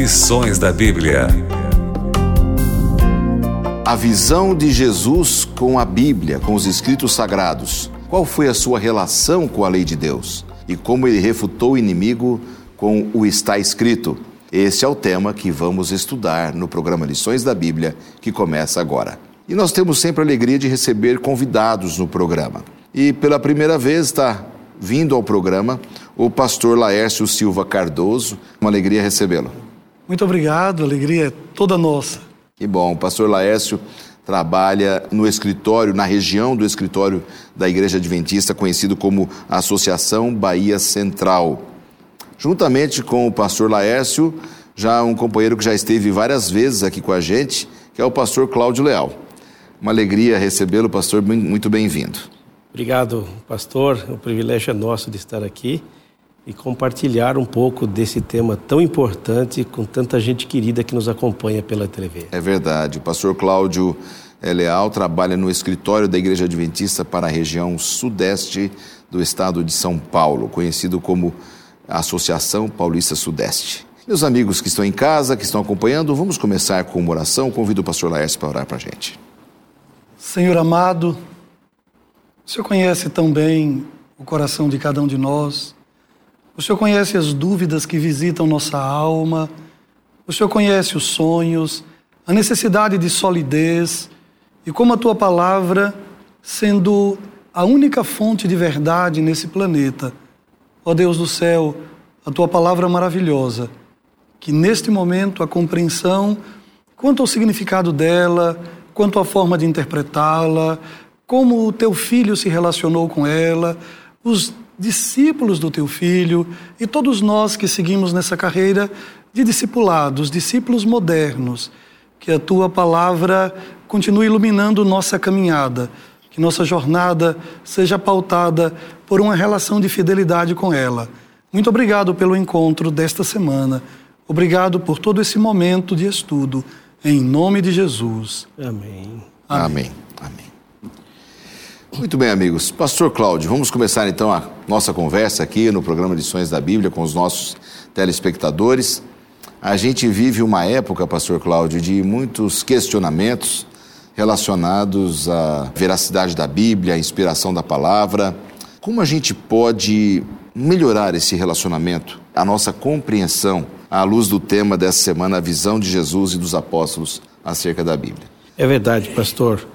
Lições da Bíblia. A visão de Jesus com a Bíblia, com os escritos sagrados. Qual foi a sua relação com a lei de Deus? E como ele refutou o inimigo com o está escrito? Esse é o tema que vamos estudar no programa Lições da Bíblia, que começa agora. E nós temos sempre a alegria de receber convidados no programa. E pela primeira vez está vindo ao programa o pastor Laércio Silva Cardoso. Uma alegria recebê-lo. Muito obrigado, a alegria é toda nossa. Que bom. O pastor Laércio trabalha no escritório, na região do escritório da Igreja Adventista, conhecido como Associação Bahia Central. Juntamente com o pastor Laércio, já um companheiro que já esteve várias vezes aqui com a gente, que é o pastor Cláudio Leal. Uma alegria recebê-lo, pastor, muito bem-vindo. Obrigado, pastor. O privilégio é nosso de estar aqui e compartilhar um pouco desse tema tão importante com tanta gente querida que nos acompanha pela TV. É verdade. O pastor Cláudio é Leal trabalha no escritório da Igreja Adventista para a região sudeste do estado de São Paulo, conhecido como Associação Paulista Sudeste. Meus amigos que estão em casa, que estão acompanhando, vamos começar com uma oração. Convido o pastor Laércio para orar para a gente. Senhor amado, o Senhor conhece tão bem o coração de cada um de nós. O Senhor conhece as dúvidas que visitam nossa alma. O Senhor conhece os sonhos, a necessidade de solidez e como a tua palavra, sendo a única fonte de verdade nesse planeta, ó Deus do céu, a tua palavra maravilhosa, que neste momento a compreensão quanto ao significado dela, quanto à forma de interpretá-la, como o teu filho se relacionou com ela, os discípulos do teu filho e todos nós que seguimos nessa carreira de discipulados, discípulos modernos, que a tua palavra continue iluminando nossa caminhada, que nossa jornada seja pautada por uma relação de fidelidade com ela. Muito obrigado pelo encontro desta semana. Obrigado por todo esse momento de estudo. Em nome de Jesus. Amém. Amém. Amém. Amém. Muito bem, amigos. Pastor Cláudio, vamos começar então a nossa conversa aqui no programa Lições da Bíblia com os nossos telespectadores. A gente vive uma época, Pastor Cláudio, de muitos questionamentos relacionados à veracidade da Bíblia, à inspiração da palavra. Como a gente pode melhorar esse relacionamento, a nossa compreensão à luz do tema dessa semana, a visão de Jesus e dos apóstolos acerca da Bíblia? É verdade, pastor.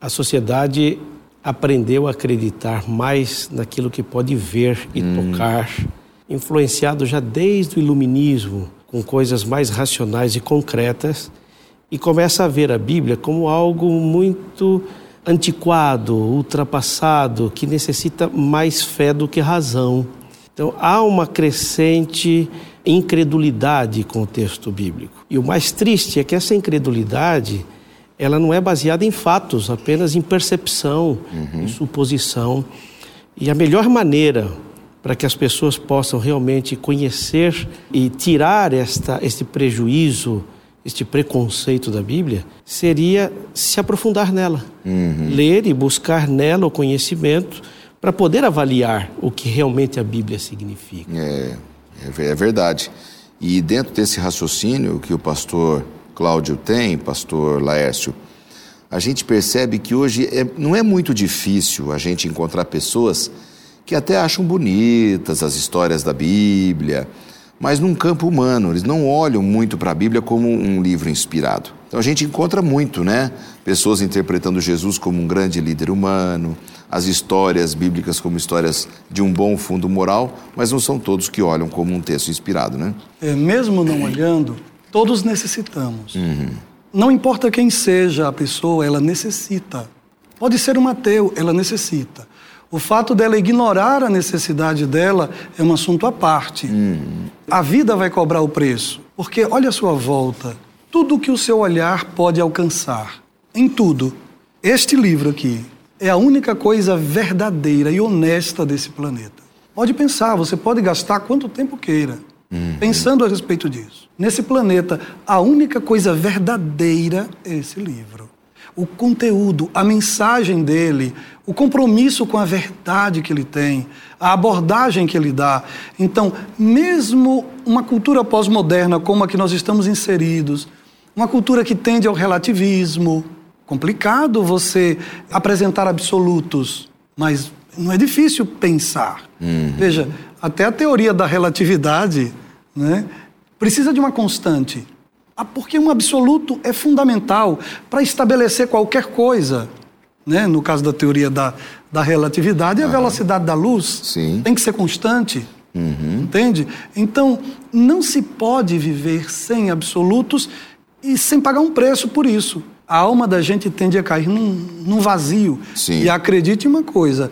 A sociedade aprendeu a acreditar mais naquilo que pode ver e hum. tocar, influenciado já desde o iluminismo, com coisas mais racionais e concretas, e começa a ver a Bíblia como algo muito antiquado, ultrapassado, que necessita mais fé do que razão. Então há uma crescente incredulidade com o texto bíblico. E o mais triste é que essa incredulidade ela não é baseada em fatos, apenas em percepção, uhum. em suposição. E a melhor maneira para que as pessoas possam realmente conhecer e tirar esta, este prejuízo, este preconceito da Bíblia, seria se aprofundar nela, uhum. ler e buscar nela o conhecimento para poder avaliar o que realmente a Bíblia significa. É, é, é verdade. E dentro desse raciocínio que o pastor Cláudio tem, pastor Laércio, a gente percebe que hoje é, não é muito difícil a gente encontrar pessoas que até acham bonitas as histórias da Bíblia, mas num campo humano, eles não olham muito para a Bíblia como um livro inspirado. Então a gente encontra muito, né? Pessoas interpretando Jesus como um grande líder humano, as histórias bíblicas como histórias de um bom fundo moral, mas não são todos que olham como um texto inspirado, né? É, mesmo não olhando, Todos necessitamos. Uhum. Não importa quem seja a pessoa, ela necessita. Pode ser um ateu, ela necessita. O fato dela ignorar a necessidade dela é um assunto à parte. Uhum. A vida vai cobrar o preço. Porque olha a sua volta. Tudo que o seu olhar pode alcançar. Em tudo. Este livro aqui é a única coisa verdadeira e honesta desse planeta. Pode pensar, você pode gastar quanto tempo queira. Uhum. Pensando a respeito disso. Nesse planeta, a única coisa verdadeira é esse livro. o conteúdo, a mensagem dele, o compromisso com a verdade que ele tem, a abordagem que ele dá. Então, mesmo uma cultura pós-moderna como a que nós estamos inseridos, uma cultura que tende ao relativismo, complicado você apresentar absolutos, mas não é difícil pensar. Uhum. Veja, até a teoria da relatividade né, precisa de uma constante. Ah, porque um absoluto é fundamental para estabelecer qualquer coisa. Né? No caso da teoria da, da relatividade, a velocidade da luz Sim. tem que ser constante. Uhum. Entende? Então, não se pode viver sem absolutos e sem pagar um preço por isso. A alma da gente tende a cair num, num vazio. Sim. E acredite em uma coisa: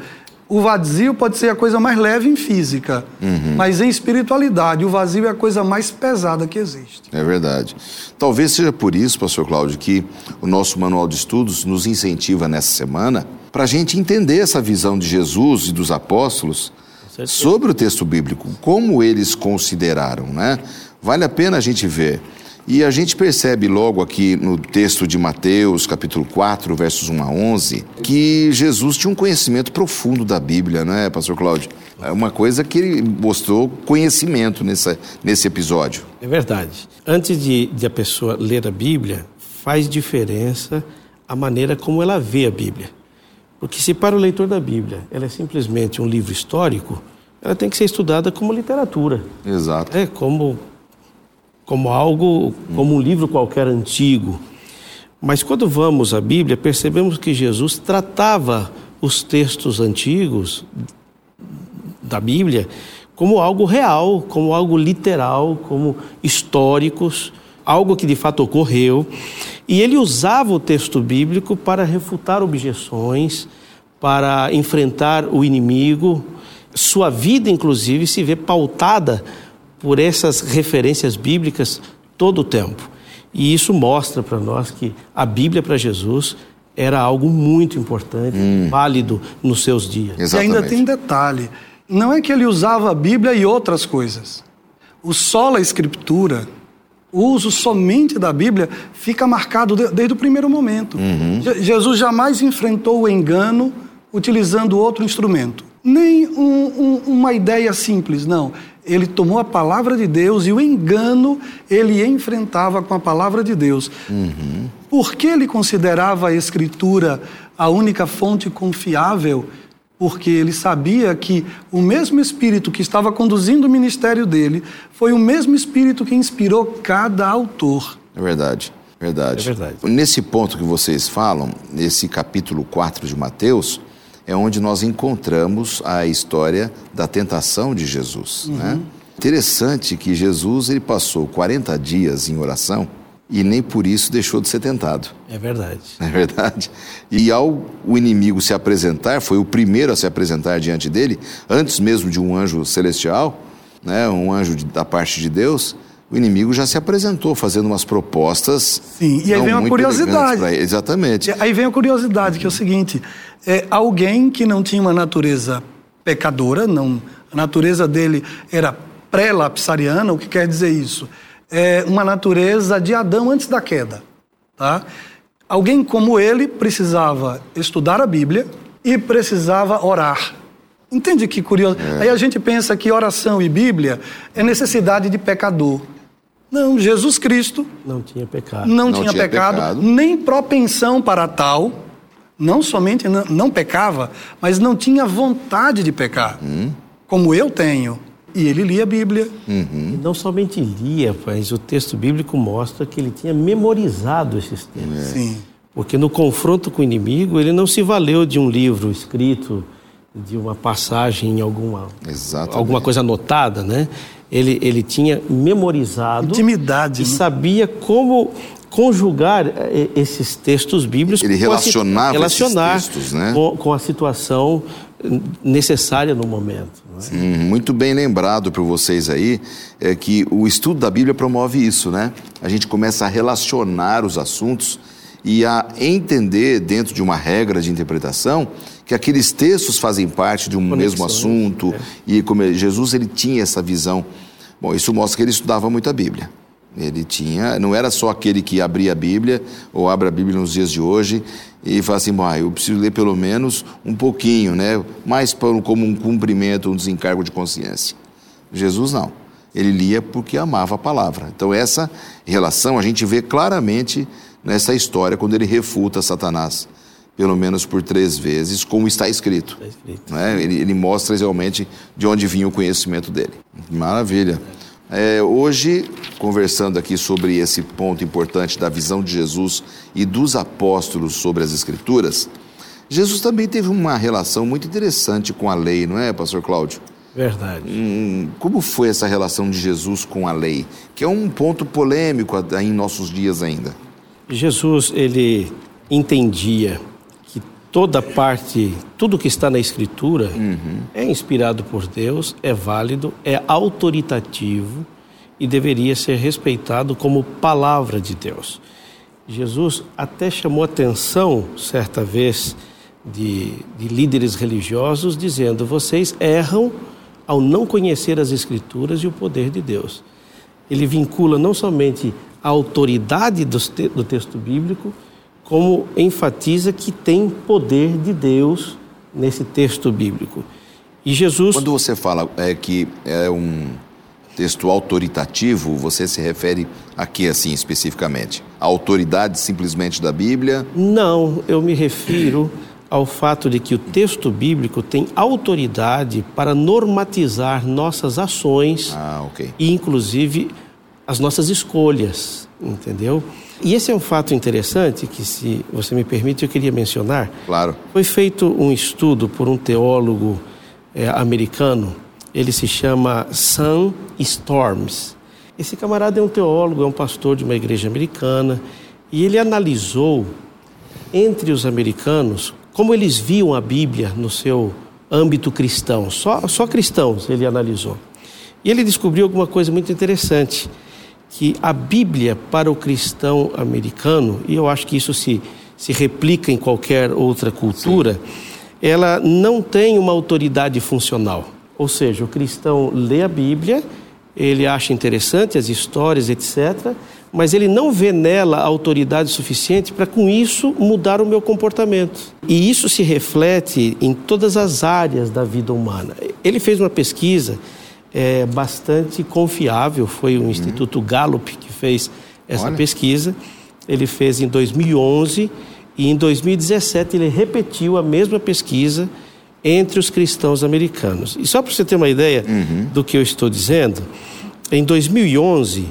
o vazio pode ser a coisa mais leve em física, uhum. mas em espiritualidade, o vazio é a coisa mais pesada que existe. É verdade. Talvez seja por isso, Pastor Cláudio, que o nosso manual de estudos nos incentiva nessa semana para a gente entender essa visão de Jesus e dos apóstolos sobre o texto bíblico, como eles consideraram, né? Vale a pena a gente ver. E a gente percebe logo aqui no texto de Mateus, capítulo 4, versos 1 a 11, que Jesus tinha um conhecimento profundo da Bíblia, não é, pastor Cláudio? É uma coisa que ele mostrou conhecimento nessa, nesse episódio. É verdade. Antes de, de a pessoa ler a Bíblia, faz diferença a maneira como ela vê a Bíblia. Porque se para o leitor da Bíblia ela é simplesmente um livro histórico, ela tem que ser estudada como literatura. Exato. É como como algo, como um livro qualquer antigo. Mas quando vamos à Bíblia, percebemos que Jesus tratava os textos antigos da Bíblia como algo real, como algo literal, como históricos, algo que de fato ocorreu. E ele usava o texto bíblico para refutar objeções, para enfrentar o inimigo. Sua vida, inclusive, se vê pautada por essas referências bíblicas todo o tempo. E isso mostra para nós que a Bíblia para Jesus era algo muito importante, hum. válido nos seus dias. Exatamente. E ainda tem um detalhe: não é que ele usava a Bíblia e outras coisas. O sola escritura, o uso somente da Bíblia, fica marcado desde o primeiro momento. Uhum. Jesus jamais enfrentou o engano utilizando outro instrumento. Nem um, um, uma ideia simples, não ele tomou a palavra de Deus e o engano ele enfrentava com a palavra de Deus. Uhum. Por que ele considerava a Escritura a única fonte confiável? Porque ele sabia que o mesmo Espírito que estava conduzindo o ministério dele foi o mesmo Espírito que inspirou cada autor. É verdade. Verdade. É verdade. Nesse ponto que vocês falam, nesse capítulo 4 de Mateus, é onde nós encontramos a história da tentação de Jesus. Uhum. Né? Interessante que Jesus ele passou 40 dias em oração e nem por isso deixou de ser tentado. É verdade. É verdade. E ao o inimigo se apresentar, foi o primeiro a se apresentar diante dele, antes mesmo de um anjo celestial, né, um anjo da parte de Deus, o inimigo já se apresentou fazendo umas propostas. Sim, e aí vem uma curiosidade. Exatamente. Aí vem a curiosidade, que é o seguinte: é alguém que não tinha uma natureza pecadora, não, a natureza dele era pré-lapsariana, o que quer dizer isso? É uma natureza de Adão antes da queda. Tá? Alguém como ele precisava estudar a Bíblia e precisava orar. Entende que curioso? É. Aí a gente pensa que oração e Bíblia é necessidade de pecador. Não, Jesus Cristo não tinha pecado. Não, não tinha, tinha pecado, pecado, nem propensão para tal. Não somente não, não pecava, mas não tinha vontade de pecar, hum. como eu tenho. E ele lia a Bíblia. Uhum. Não somente lia, mas o texto bíblico mostra que ele tinha memorizado esses textos. É. Sim. Porque no confronto com o inimigo, ele não se valeu de um livro escrito, de uma passagem em alguma, Exatamente. alguma coisa anotada, né? Ele, ele tinha memorizado. Intimidade. E né? sabia como conjugar eh, esses textos bíblicos. Ele relacionava relacionar esses textos, né? com, com a situação necessária no momento. É? Sim, muito bem lembrado por vocês aí, é que o estudo da Bíblia promove isso, né? A gente começa a relacionar os assuntos e a entender dentro de uma regra de interpretação que aqueles textos fazem parte de um Conexões, mesmo assunto é. e como Jesus ele tinha essa visão. Bom, isso mostra que ele estudava muito a Bíblia. Ele tinha, não era só aquele que abria a Bíblia ou abre a Bíblia nos dias de hoje e fala assim, ah, eu preciso ler pelo menos um pouquinho, né? Mais como um cumprimento, um desencargo de consciência. Jesus não. Ele lia porque amava a palavra. Então essa relação a gente vê claramente nessa história quando ele refuta Satanás, pelo menos por três vezes, como está escrito. Está escrito. Né? Ele, ele, mostra realmente de onde vinha o conhecimento dele. Maravilha. É, hoje, conversando aqui sobre esse ponto importante da visão de Jesus e dos apóstolos sobre as Escrituras, Jesus também teve uma relação muito interessante com a lei, não é, Pastor Cláudio? Verdade. Hum, como foi essa relação de Jesus com a lei? Que é um ponto polêmico em nossos dias ainda. Jesus, ele entendia toda parte, tudo que está na Escritura uhum. é inspirado por Deus, é válido, é autoritativo e deveria ser respeitado como palavra de Deus. Jesus até chamou atenção, certa vez, de, de líderes religiosos, dizendo: vocês erram ao não conhecer as Escrituras e o poder de Deus. Ele vincula não somente a autoridade do, do texto bíblico, como enfatiza que tem poder de Deus nesse texto bíblico. E Jesus. Quando você fala é, que é um texto autoritativo, você se refere a que assim especificamente? A autoridade simplesmente da Bíblia? Não, eu me refiro ao fato de que o texto bíblico tem autoridade para normatizar nossas ações ah, okay. e inclusive as nossas escolhas, entendeu? E esse é um fato interessante que, se você me permite, eu queria mencionar. Claro. Foi feito um estudo por um teólogo é, americano, ele se chama Sam Storms. Esse camarada é um teólogo, é um pastor de uma igreja americana, e ele analisou entre os americanos como eles viam a Bíblia no seu âmbito cristão, só, só cristãos ele analisou. E ele descobriu alguma coisa muito interessante que a Bíblia para o cristão americano, e eu acho que isso se, se replica em qualquer outra cultura, Sim. ela não tem uma autoridade funcional. Ou seja, o cristão lê a Bíblia, ele acha interessante as histórias, etc., mas ele não vê nela autoridade suficiente para, com isso, mudar o meu comportamento. E isso se reflete em todas as áreas da vida humana. Ele fez uma pesquisa é, bastante confiável. Foi o Instituto uhum. Gallup que fez essa Olha. pesquisa. Ele fez em 2011 e em 2017 ele repetiu a mesma pesquisa entre os cristãos americanos. E só para você ter uma ideia uhum. do que eu estou dizendo, em 2011,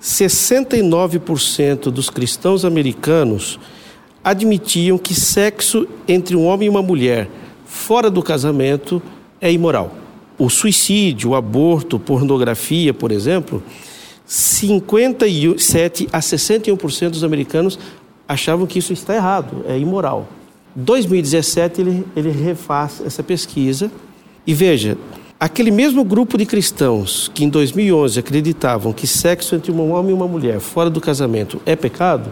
69% dos cristãos americanos admitiam que sexo entre um homem e uma mulher fora do casamento é imoral o suicídio, o aborto, pornografia, por exemplo, 57 a 61% dos americanos achavam que isso está errado, é imoral. 2017 ele, ele refaz essa pesquisa e veja, aquele mesmo grupo de cristãos que em 2011 acreditavam que sexo entre um homem e uma mulher fora do casamento é pecado,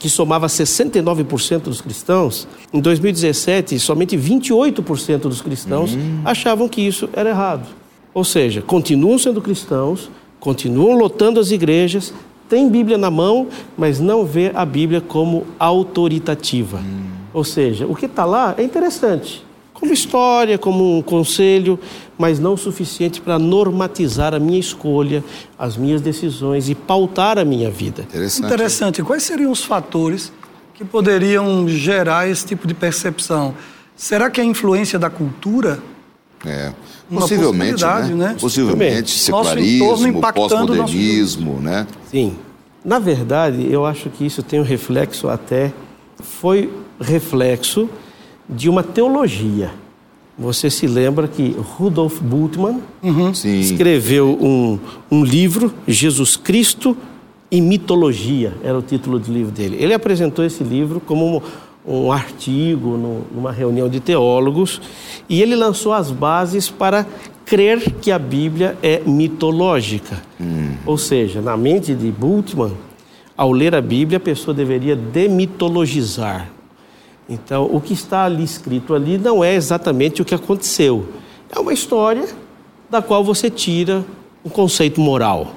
que somava 69% dos cristãos, em 2017, somente 28% dos cristãos uhum. achavam que isso era errado. Ou seja, continuam sendo cristãos, continuam lotando as igrejas, têm Bíblia na mão, mas não vê a Bíblia como autoritativa. Uhum. Ou seja, o que está lá é interessante, como história, como um conselho, mas não o suficiente para normatizar a minha escolha, as minhas decisões e pautar a minha vida. Interessante. Interessante. Quais seriam os fatores que poderiam gerar esse tipo de percepção? Será que é a influência da cultura? É. Possivelmente, né? né? Possivelmente, secularismo, pós-modernismo, né? Sim. Na verdade, eu acho que isso tem um reflexo até, foi reflexo de uma teologia. Você se lembra que Rudolf Bultmann uhum. escreveu um, um livro, Jesus Cristo e Mitologia, era o título do livro dele. Ele apresentou esse livro como um, um artigo no, numa reunião de teólogos e ele lançou as bases para crer que a Bíblia é mitológica. Hum. Ou seja, na mente de Bultmann, ao ler a Bíblia, a pessoa deveria demitologizar, então, o que está ali escrito ali não é exatamente o que aconteceu. É uma história da qual você tira um conceito moral.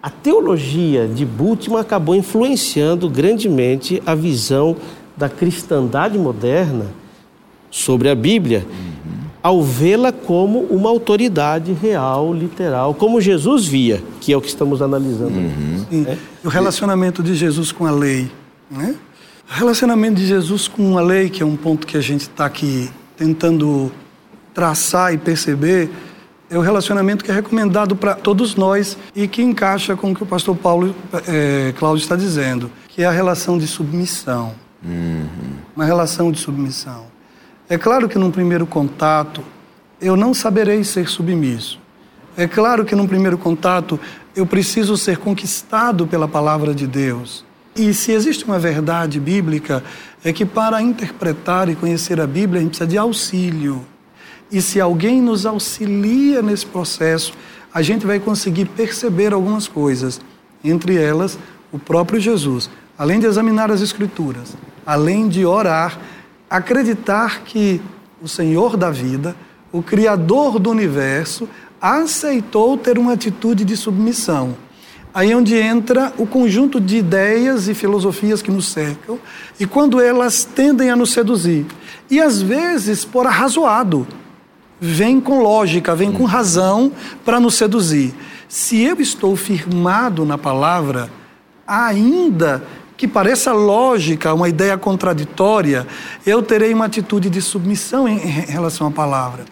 a teologia de Bultmann acabou influenciando grandemente a visão da cristandade moderna sobre a Bíblia, ao vê-la como uma autoridade real, literal, como Jesus via, que é o que estamos analisando. Uhum. É. O relacionamento de Jesus com a lei. Né? O relacionamento de Jesus com a lei, que é um ponto que a gente está aqui tentando traçar e perceber, é o relacionamento que é recomendado para todos nós e que encaixa com o que o pastor Paulo é, Cláudio está dizendo, que é a relação de submissão. Uhum. Uma relação de submissão. É claro que num primeiro contato eu não saberei ser submisso. É claro que num primeiro contato eu preciso ser conquistado pela palavra de Deus. E se existe uma verdade bíblica, é que para interpretar e conhecer a Bíblia a gente precisa de auxílio. E se alguém nos auxilia nesse processo, a gente vai conseguir perceber algumas coisas, entre elas o próprio Jesus. Além de examinar as Escrituras, além de orar, acreditar que o Senhor da vida, o Criador do universo, aceitou ter uma atitude de submissão. Aí é onde entra o conjunto de ideias e filosofias que nos cercam, e quando elas tendem a nos seduzir. E às vezes por arrazoado vem com lógica, vem com razão para nos seduzir. Se eu estou firmado na palavra, ainda que pareça lógica, uma ideia contraditória, eu terei uma atitude de submissão em relação à palavra.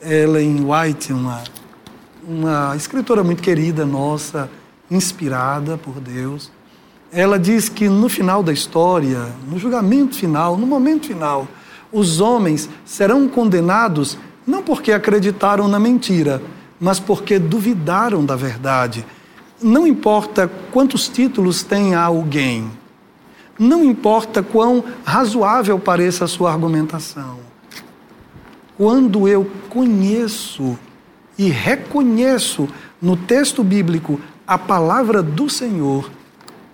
Ellen White, uma, uma escritora muito querida nossa, inspirada por Deus, ela diz que no final da história, no julgamento final, no momento final, os homens serão condenados não porque acreditaram na mentira, mas porque duvidaram da verdade. Não importa quantos títulos tem alguém, não importa quão razoável pareça a sua argumentação. Quando eu conheço e reconheço no texto bíblico a palavra do Senhor,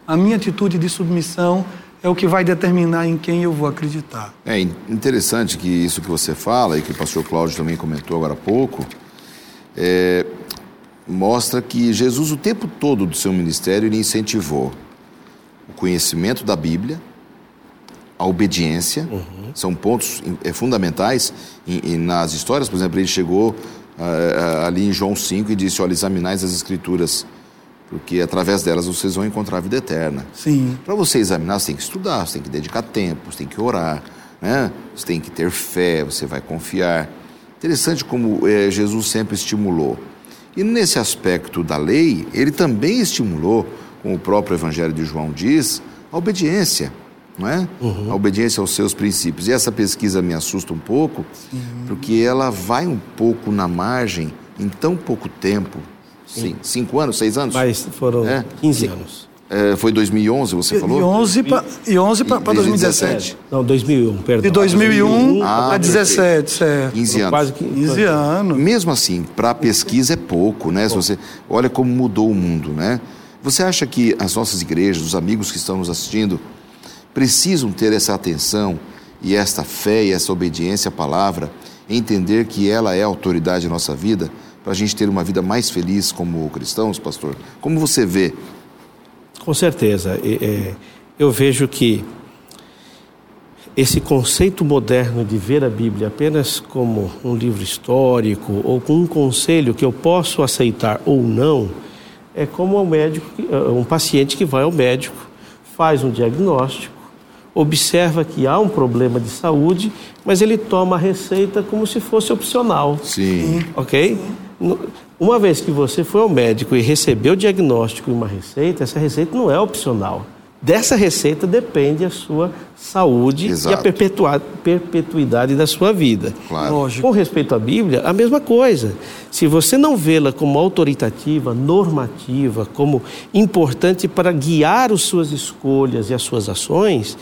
a minha atitude de submissão é o que vai determinar em quem eu vou acreditar. É interessante que isso que você fala e que o pastor Cláudio também comentou agora há pouco, é, mostra que Jesus o tempo todo do seu ministério ele incentivou o conhecimento da Bíblia, a obediência, uhum. são pontos é, fundamentais e, nas histórias, por exemplo, ele chegou uh, ali em João 5 e disse, olha, examinais as escrituras porque através delas vocês vão encontrar a vida eterna. Sim. Para você examinar, você tem que estudar, você tem que dedicar tempo, você tem que orar, né? Você tem que ter fé, você vai confiar. Interessante como é, Jesus sempre estimulou. E nesse aspecto da lei, ele também estimulou, como o próprio Evangelho de João diz, a obediência, não é? Uhum. A obediência aos seus princípios. E essa pesquisa me assusta um pouco, Sim. porque ela vai um pouco na margem em tão pouco tempo Sim. Cinco anos, seis anos? Mas foram é? 15 anos. É, foi 2011, você falou? 11 pra, e 11 para 2017. Não, 2001, perdão. De 2001 ah, a 17, certo. 15 anos. Quase 15 anos. Mesmo assim, para a pesquisa é pouco, né? Se você olha como mudou o mundo, né? Você acha que as nossas igrejas, os amigos que estão nos assistindo, precisam ter essa atenção e esta fé e essa obediência à palavra, entender que ela é a autoridade da nossa vida? Para a gente ter uma vida mais feliz como cristãos, pastor? Como você vê? Com certeza. Eu vejo que esse conceito moderno de ver a Bíblia apenas como um livro histórico ou com um conselho que eu posso aceitar ou não, é como um médico, um paciente que vai ao médico, faz um diagnóstico, observa que há um problema de saúde, mas ele toma a receita como se fosse opcional. Sim. Ok? Sim. Uma vez que você foi ao médico e recebeu o diagnóstico e uma receita, essa receita não é opcional. Dessa receita depende a sua saúde Exato. e a perpetuidade da sua vida. Claro. Com respeito à Bíblia, a mesma coisa. Se você não vê-la como autoritativa, normativa, como importante para guiar as suas escolhas e as suas ações,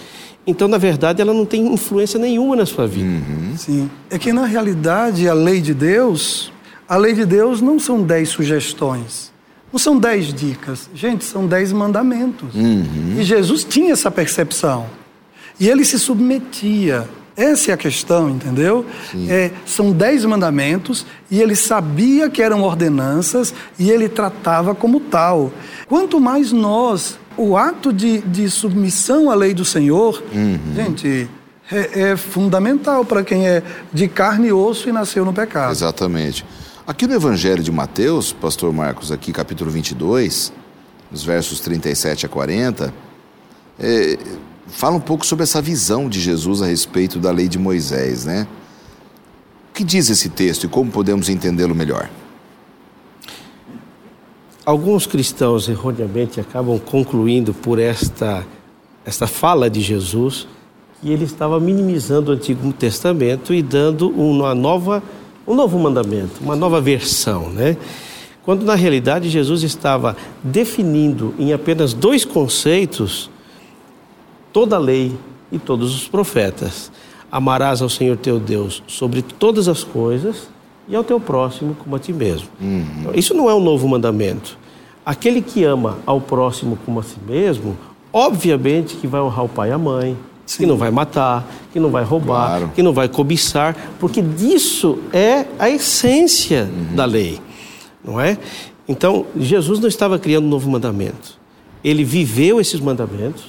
então, na verdade, ela não tem influência nenhuma na sua vida. Uhum. Sim. É que, na realidade, a lei de Deus a lei de Deus não são dez sugestões, não são dez dicas. Gente, são dez mandamentos. Uhum. E Jesus tinha essa percepção. E ele se submetia. Essa é a questão, entendeu? É, são dez mandamentos e ele sabia que eram ordenanças e ele tratava como tal. Quanto mais nós, o ato de, de submissão à lei do Senhor, Uhum. gente, é, é fundamental para quem é de carne e osso e nasceu no pecado. Exatamente. Aqui no Evangelho de Mateus, pastor Marcos, aqui capítulo 22, nos versos 37 a 40, é, fala um pouco sobre essa visão de Jesus a respeito da lei de Moisés, né? O que diz esse texto e como podemos entendê-lo melhor? Alguns cristãos erroneamente acabam concluindo por esta, esta fala de Jesus que ele estava minimizando o Antigo Testamento e dando uma nova, um novo mandamento, uma nova versão, né? Quando na realidade Jesus estava definindo em apenas dois conceitos toda a lei e todos os profetas. Amarás ao Senhor teu Deus sobre todas as coisas e ao teu próximo como a ti mesmo. Então, Isso não é um novo mandamento. Aquele que ama ao próximo como a si mesmo, obviamente que vai honrar o pai e a mãe, que não vai matar, que não vai roubar, Claro. que não vai cobiçar, porque disso é a essência da lei, não é? Então, Jesus não estava criando um novo mandamento. Ele viveu esses mandamentos,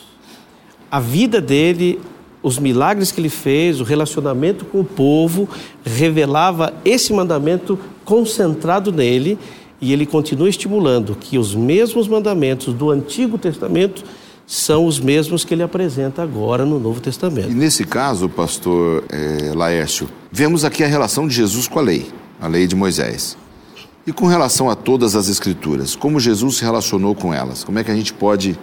a vida dele, os milagres que ele fez, o relacionamento com o povo, revelava esse mandamento concentrado nele e ele continua estimulando que os mesmos mandamentos do Antigo Testamento são os mesmos que ele apresenta agora no Novo E Testamento. nesse caso, pastor eh, Laércio, vemos aqui a relação de Jesus com a lei, a lei de Moisés. E com relação a todas as escrituras, como Jesus se relacionou com elas? Como é que a gente pode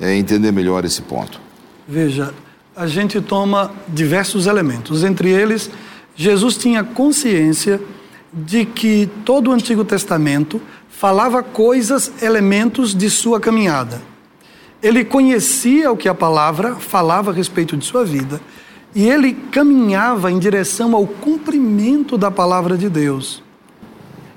eh, entender melhor esse ponto? Veja, a gente toma diversos elementos. Entre eles, Jesus tinha consciência de que todo o Antigo Testamento falava coisas, elementos de sua caminhada. Ele conhecia o que a palavra falava a respeito de sua vida e ele caminhava em direção ao cumprimento da palavra de Deus.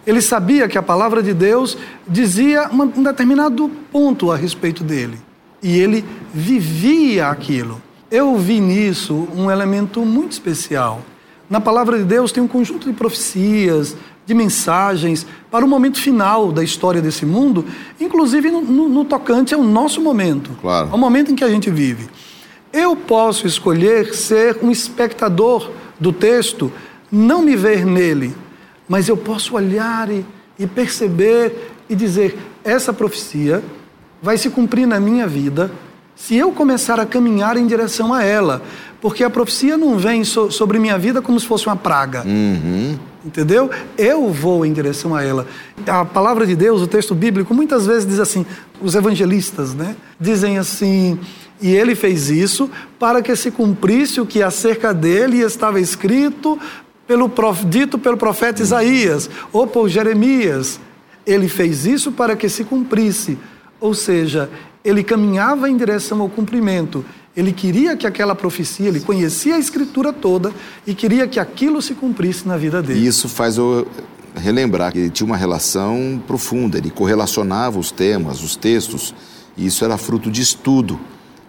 Ele sabia que a palavra de Deus dizia um determinado ponto a respeito dele. E ele vivia aquilo. Eu vi nisso um elemento muito especial. Na palavra de Deus tem um conjunto de profecias, de mensagens para o momento final da história desse mundo, inclusive no, no- no tocante ao nosso momento, Claro. ao momento em que a gente vive. Eu posso escolher ser um espectador do texto, não me ver nele, mas eu posso olhar e, e perceber e dizer: essa profecia vai se cumprir na minha vida se eu começar a caminhar em direção a ela. Porque a profecia não vem so- sobre minha vida como se fosse uma praga. Entendeu? Eu vou em direção a ela. A palavra de Deus, o texto bíblico, muitas vezes diz assim, os evangelistas, né? Dizem assim, e ele fez isso para que se cumprisse o que acerca dele estava escrito pelo prof- dito pelo profeta Isaías ou por Jeremias. Ele fez isso para que se cumprisse. Ou seja, ele caminhava em direção ao cumprimento. Ele queria que aquela profecia, ele conhecia a escritura toda e queria que aquilo se cumprisse na vida dele. E isso faz eu relembrar que ele tinha uma relação profunda, ele correlacionava os temas, os textos, e isso era fruto de estudo.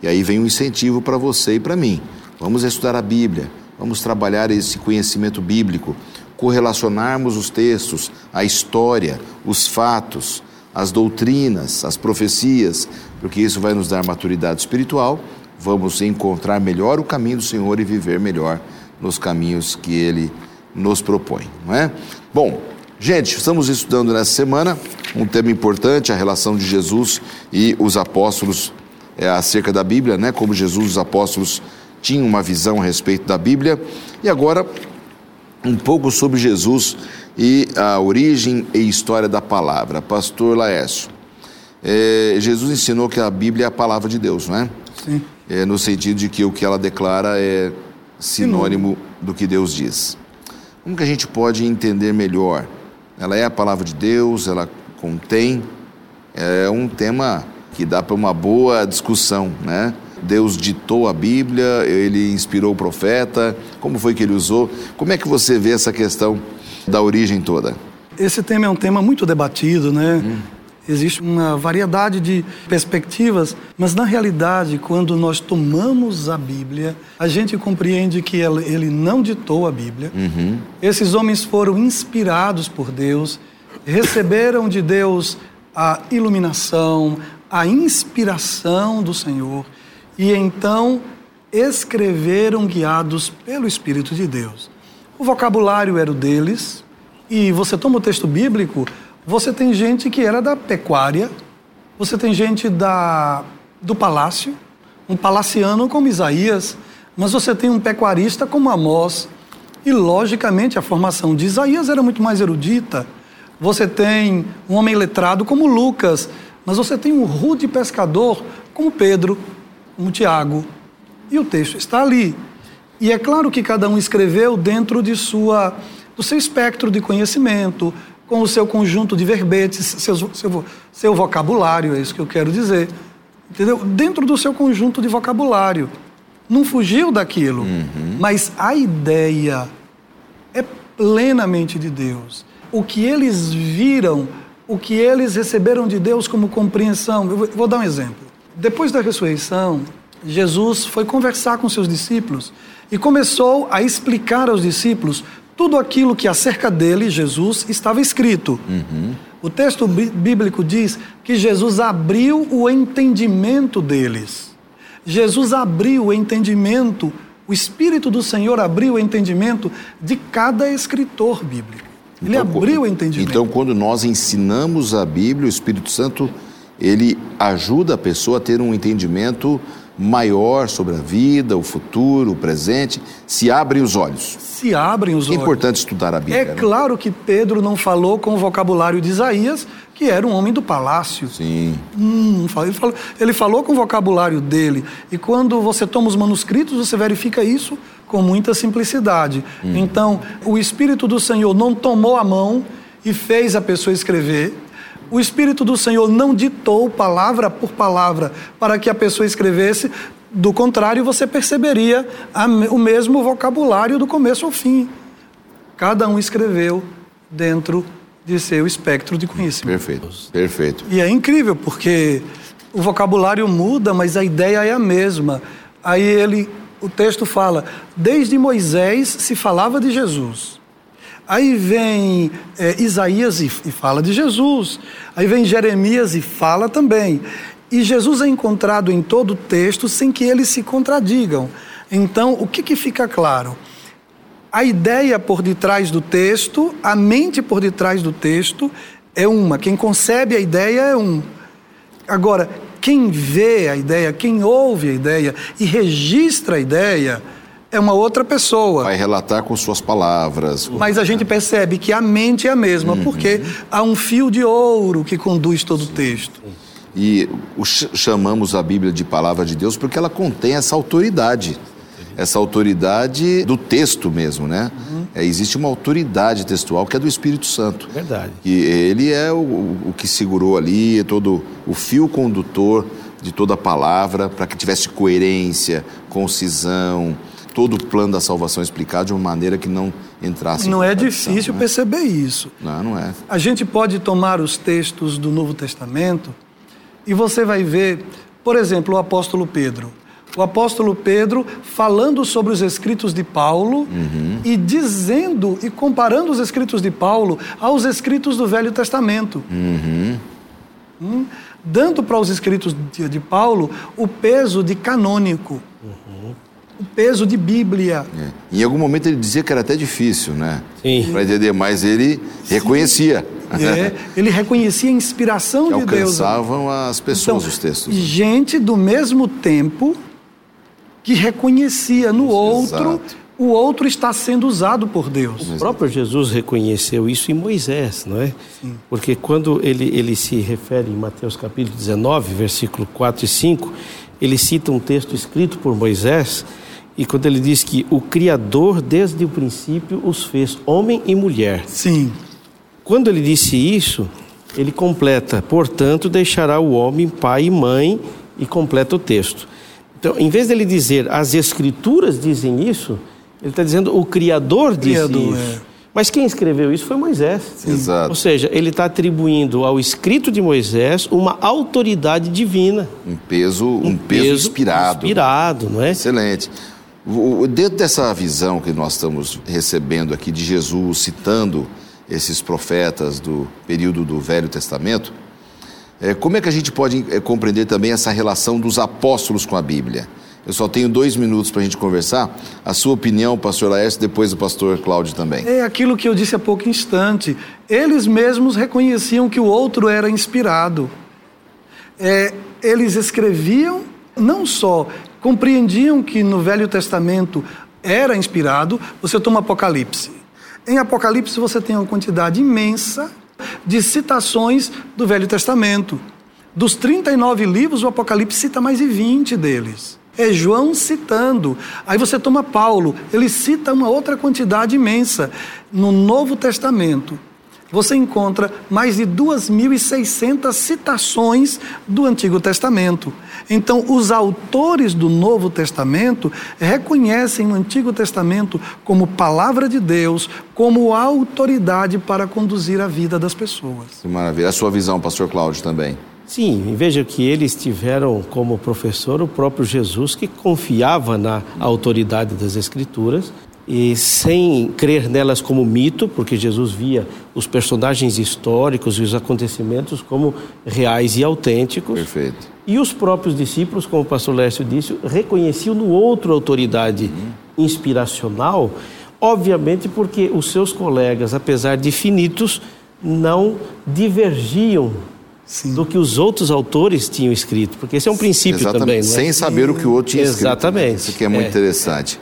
E aí vem um incentivo para você e para mim. Vamos estudar a Bíblia, vamos trabalhar esse conhecimento bíblico, correlacionarmos os textos, a história, os fatos, as doutrinas, as profecias, porque isso vai nos dar maturidade espiritual. Vamos encontrar melhor o caminho do Senhor e viver melhor nos caminhos que Ele nos propõe, não é? Bom, gente, estamos estudando nessa semana um tema importante, a relação de Jesus e os apóstolos é, acerca da Bíblia, né? Como Jesus e os apóstolos tinham uma visão a respeito da Bíblia. E agora, um pouco sobre Jesus e a origem e história da palavra. Pastor Laércio, é, Jesus ensinou que a Bíblia é a palavra de Deus, não é? Sim. É, no sentido de que o que ela declara é sinônimo do que Deus diz. Como que a gente pode entender melhor? Ela é a palavra de Deus, ela contém, é um tema que dá para uma boa discussão, né? Deus ditou a Bíblia, ele inspirou o profeta, como foi que ele usou? Como é que você vê essa questão da origem toda? Esse tema é um tema muito debatido, né? Existe uma variedade de perspectivas, mas na realidade, quando nós tomamos a Bíblia, a gente compreende que ele não ditou a Bíblia. Uhum. Esses homens foram inspirados por Deus, receberam de Deus a iluminação, a inspiração do Senhor e então escreveram guiados pelo Espírito de Deus. O vocabulário era o deles, e você toma o texto bíblico, você tem gente que era da pecuária, você tem gente da, do palácio, um palaciano como Isaías, mas você tem um pecuarista como Amós. E, logicamente, a formação de Isaías era muito mais erudita. Você tem um homem letrado como Lucas, mas você tem um rude pescador como Pedro, como Tiago. E o texto está ali. E é claro que cada um escreveu dentro de sua, do seu espectro de conhecimento, com o seu conjunto de verbetes, seu, seu, seu vocabulário, é isso que eu quero dizer. Entendeu? Dentro do seu conjunto de vocabulário. Não fugiu daquilo. Uhum. Mas a ideia é plenamente de Deus. O que eles viram, o que eles receberam de Deus como compreensão. Eu vou dar um exemplo. Depois da ressurreição, Jesus foi conversar com seus discípulos e começou a explicar aos discípulos tudo aquilo que acerca dele, Jesus, estava escrito. Uhum. O texto bíblico diz que Jesus abriu o entendimento deles. Jesus abriu o entendimento, o Espírito do Senhor abriu o entendimento de cada escritor bíblico. Ele então, abriu o entendimento. Então, quando nós ensinamos a Bíblia, o Espírito Santo, ele ajuda a pessoa a ter um entendimento maior sobre a vida, o futuro, o presente, se abrem os olhos. Se abrem os é olhos. É importante estudar a Bíblia. É né? claro que Pedro não falou com o vocabulário de Isaías, que era um homem do palácio. Sim. Hum, ele, falou, ele falou com o vocabulário dele. E quando você toma os manuscritos, você verifica isso com muita simplicidade. Hum. Então, o Espírito do Senhor não tomou a mão e fez a pessoa escrever o Espírito do Senhor não ditou palavra por palavra para que a pessoa escrevesse, do contrário, você perceberia a, o mesmo vocabulário do começo ao fim. Cada um escreveu dentro de seu espectro de conhecimento. Perfeito, perfeito. E é incrível, porque o vocabulário muda, mas a ideia é a mesma. Aí ele, o texto fala: desde Moisés se falava de Jesus. Aí vem é, Isaías e, e fala de Jesus. Aí vem Jeremias e fala também. E Jesus é encontrado em todo o texto sem que eles se contradigam. Então, o que, que fica claro? A ideia por detrás do texto, a mente por detrás do texto é uma. Quem concebe a ideia é um. Agora, quem vê a ideia, quem ouve a ideia e registra a ideia, é uma outra pessoa. Vai relatar com suas palavras. Mas a gente percebe que a mente é a mesma, uhum. porque há um fio de ouro que conduz todo o texto. E chamamos a Bíblia de palavra de Deus porque ela contém essa autoridade. Essa autoridade do texto mesmo, né? Uhum. É, existe uma autoridade textual que é do Espírito Santo. Verdade. E ele é o, o que segurou ali todo o fio condutor de toda a palavra para que tivesse coerência, concisão, todo o plano da salvação explicado de uma maneira que não entrasse Não é difícil né? perceber isso. Não, não é. A gente pode tomar os textos do Novo Testamento e você vai ver, por exemplo, o apóstolo Pedro. O apóstolo Pedro falando sobre os escritos de Paulo uhum. e dizendo e comparando os escritos de Paulo aos escritos do Velho Testamento. Uhum. Hum? Dando para os escritos de, de Paulo o peso de canônico. Uhum o peso de Bíblia. É. Em algum momento ele dizia que era até difícil, né? Sim. Para entender, mas ele Sim. reconhecia. É, ele reconhecia a inspiração que de Deus. alcançavam as pessoas então, os textos. Gente do mesmo tempo que reconhecia no Isso, outro exato. o outro está sendo usado por Deus. O próprio Jesus reconheceu isso em Moisés, não é? Sim. Porque quando ele, ele se refere em Mateus capítulo 19, versículo 4 e 5, ele cita um texto escrito por Moisés e quando ele diz que o Criador, desde o princípio, os fez homem e mulher. Sim. Quando ele disse isso, ele completa: portanto, deixará o homem pai e mãe, e completa o texto. Então, em vez dele dizer as Escrituras dizem isso, ele está dizendo o Criador diz Criador, isso. É. Mas quem escreveu isso foi Moisés. Exato. Ou seja, ele está atribuindo ao escrito de Moisés uma autoridade divina. Um peso, um, um peso, peso, inspirado. Inspirado, não é? Excelente. Dentro dessa visão que nós estamos recebendo aqui de Jesus citando esses profetas do período do Velho Testamento, é, como é que a gente pode é, compreender também essa relação dos apóstolos com a Bíblia? Eu só tenho dois minutos para a gente conversar. A sua opinião, pastor Laércio, depois o pastor Cláudio também. É aquilo que eu disse há pouco instante. Eles mesmos reconheciam que o outro era inspirado. É, eles escreviam, não só compreendiam que no Velho Testamento era inspirado. Você toma Apocalipse. Em Apocalipse você tem uma quantidade imensa de citações do Velho Testamento. Dos 39 livros, o Apocalipse cita mais de 20 deles. É João citando. Aí você toma Paulo, ele cita uma outra quantidade imensa. No Novo Testamento, você encontra mais de 2.600 citações do Antigo Testamento. Então, os autores do Novo Testamento reconhecem o Antigo Testamento como palavra de Deus, como autoridade para conduzir a vida das pessoas. Maravilha. A sua visão, pastor Cláudio, também. Sim, veja que eles tiveram como professor o próprio Jesus, que confiava na autoridade das Escrituras e sem crer nelas como mito, porque Jesus via os personagens históricos e os acontecimentos como reais e autênticos. Perfeito. E os próprios discípulos, como o pastor Lécio disse, reconheciam no outro autoridade uhum. inspiracional, obviamente porque os seus colegas, apesar de finitos, não divergiam Sim. do que os outros autores tinham escrito, porque esse é um princípio Exatamente. também. Não é? Sem saber o que o outro tinha escrito. Né? Exatamente. Né? Isso aqui é muito é. interessante.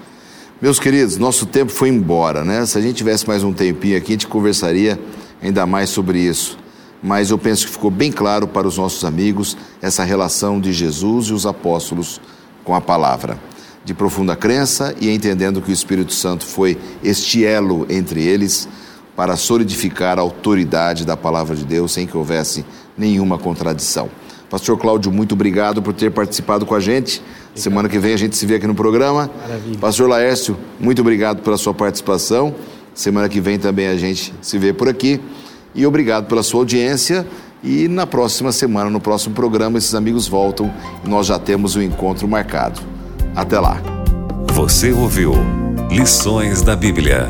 Meus queridos, nosso tempo foi embora, né? Se a gente tivesse mais um tempinho aqui, a gente conversaria ainda mais sobre isso. Mas eu penso que ficou bem claro para os nossos amigos essa relação de Jesus e os apóstolos com a palavra. De profunda crença e entendendo que o Espírito Santo foi este elo entre eles para solidificar a autoridade da palavra de Deus sem que houvesse nenhuma contradição. Pastor Cláudio, muito obrigado por ter participado com a gente. Obrigado. Semana que vem a gente se vê aqui no programa. Maravilha. Pastor Laércio, muito obrigado pela sua participação. Semana que vem também a gente se vê por aqui. E obrigado pela sua audiência. E na próxima semana, no próximo programa, esses amigos voltam e nós já temos o um encontro marcado. Até lá. Você ouviu Lições da Bíblia